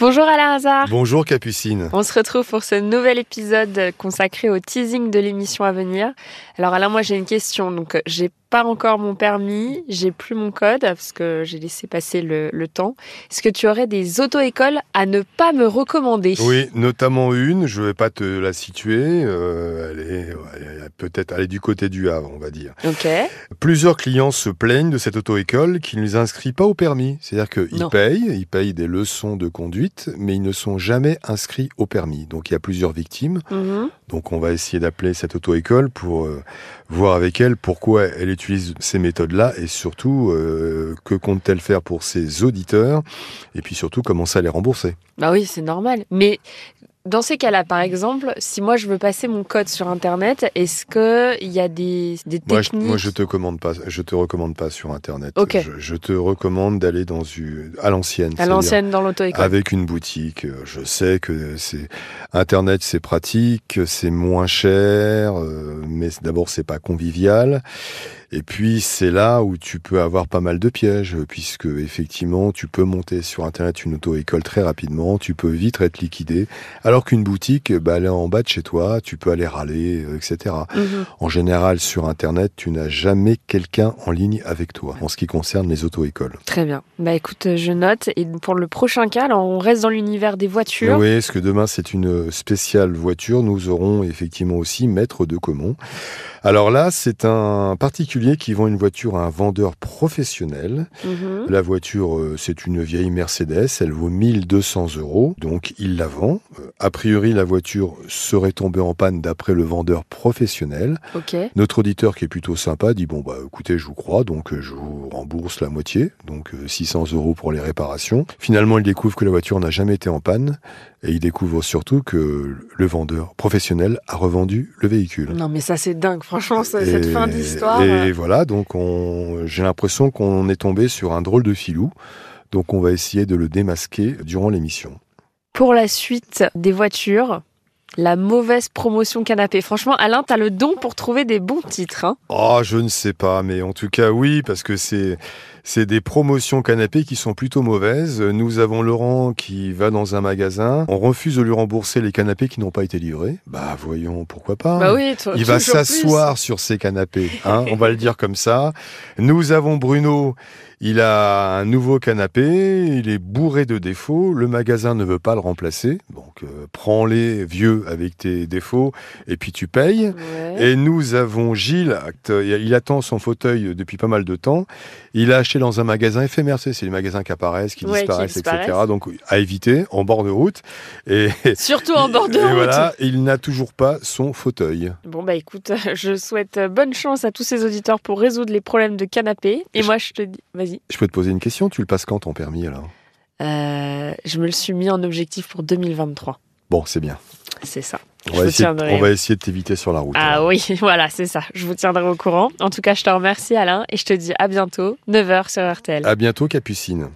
Bonjour Alain Hazard. Bonjour Capucine. On se retrouve pour ce nouvel épisode consacré au teasing de l'émission à venir. Alors Alain, moi j'ai une question. Donc j'ai pas encore mon permis, j'ai plus mon code parce que j'ai laissé passer le, temps. Est-ce que tu aurais des auto-écoles à ne pas me recommander? Oui, notamment une, je vais pas te la situer, euh, elle est, peut-être elle est du côté du Havre, on va dire. Ok. Plusieurs clients se plaignent de cette auto-école qui ne les inscrit pas au permis. C'est-à-dire qu'ils payent, ils payent des leçons de conduite, mais ils ne sont jamais inscrits au permis. Donc il y a plusieurs victimes. Mhm. Donc on va essayer d'appeler cette auto-école pour euh, voir avec elle pourquoi elle utilise ces méthodes-là et surtout euh, que compte-t-elle faire pour ses auditeurs et puis surtout comment ça les rembourser? Bah oui, c'est normal. Mais dans ces cas-là, par exemple, si moi je veux passer mon code sur Internet, est-ce qu'il y a des, des techniques moi, je, te commande pas, je te recommande pas sur Internet. Ok. Je, te recommande d'aller dans une, à l'ancienne. À l'ancienne, dans l'auto-école. Avec une boutique. Je sais que c'est Internet, c'est pratique, c'est moins cher, euh, mais d'abord c'est pas convivial. Et puis c'est là où tu peux avoir pas mal de pièges, puisque effectivement tu peux monter sur internet une auto-école très rapidement, tu peux vite être liquidé, alors qu'une boutique, bah, elle est en bas de chez toi, tu peux aller râler, euh, etc. Mhm. En général sur internet, tu n'as jamais quelqu'un en ligne avec toi, en ce qui concerne les auto-écoles. Très bien. Bah écoute, je note. Et pour le prochain cas, on reste dans l'univers des voitures. Oui, parce que demain c'est une spéciale voiture. Nous aurons effectivement aussi Maître de Comont. Alors là, c'est un particulier qui vend une voiture à un vendeur professionnel. Mhm. La voiture, euh, c'est une vieille Mercedes, elle vaut 1200 euros, donc il la vend. Euh, a priori, la voiture serait tombée en panne d'après le vendeur professionnel. Notre auditeur, qui est plutôt sympa, dit bon bah écoutez, je vous crois, donc euh, je vous rembourse la moitié, donc 600 euros pour les réparations. Finalement, il découvre que la voiture n'a jamais été en panne et il découvre surtout que le vendeur professionnel a revendu le véhicule. Non mais ça c'est dingue franchement, cette fin d'histoire. Et voilà, donc j'ai l'impression qu'on est tombé sur un drôle de filou. Donc on va essayer de le démasquer durant l'émission. Pour la suite des voitures, la mauvaise promotion canapé. Franchement, Alain, t'as le don pour trouver des bons titres. Hein oh, je ne sais pas, mais en tout cas, oui, parce que c'est c'est des promotions canapés qui sont plutôt mauvaises. Nous avons Laurent qui va dans un magasin. On refuse de lui rembourser les canapés qui n'ont pas été livrés. Bah voyons, pourquoi pas. Bah oui, Il va s'asseoir sur ces canapés. Hein, on va le dire comme ça. Nous avons Bruno. Il a un nouveau canapé, il est bourré de défauts, le magasin ne veut pas le remplacer, donc euh, prends-les vieux avec tes défauts et puis tu payes. Et nous avons Gilles, il attend son fauteuil depuis pas mal de temps, il a acheté dans un magasin éphémère, c'est les magasins qui apparaissent, qui, disparaissent, etc. Donc à éviter en bord de route. Et surtout en bord de et route. Voilà, il n'a toujours pas son fauteuil. Bon bah écoute, je souhaite bonne chance à tous ces auditeurs pour résoudre les problèmes de canapé. Et moi je te dis, vas-y. Je peux te poser une question, tu le passes quand ton permis alors? Euh, Je me le suis mis en objectif pour 2023. Bon, c'est bien. C'est ça. On va, essayer, on va, essayer, de t'éviter sur la route. Ah oui, voilà, c'est ça. Je vous tiendrai au courant. En tout cas, je te remercie Alain et je te dis à bientôt, 9h sur RTL. À bientôt Capucine.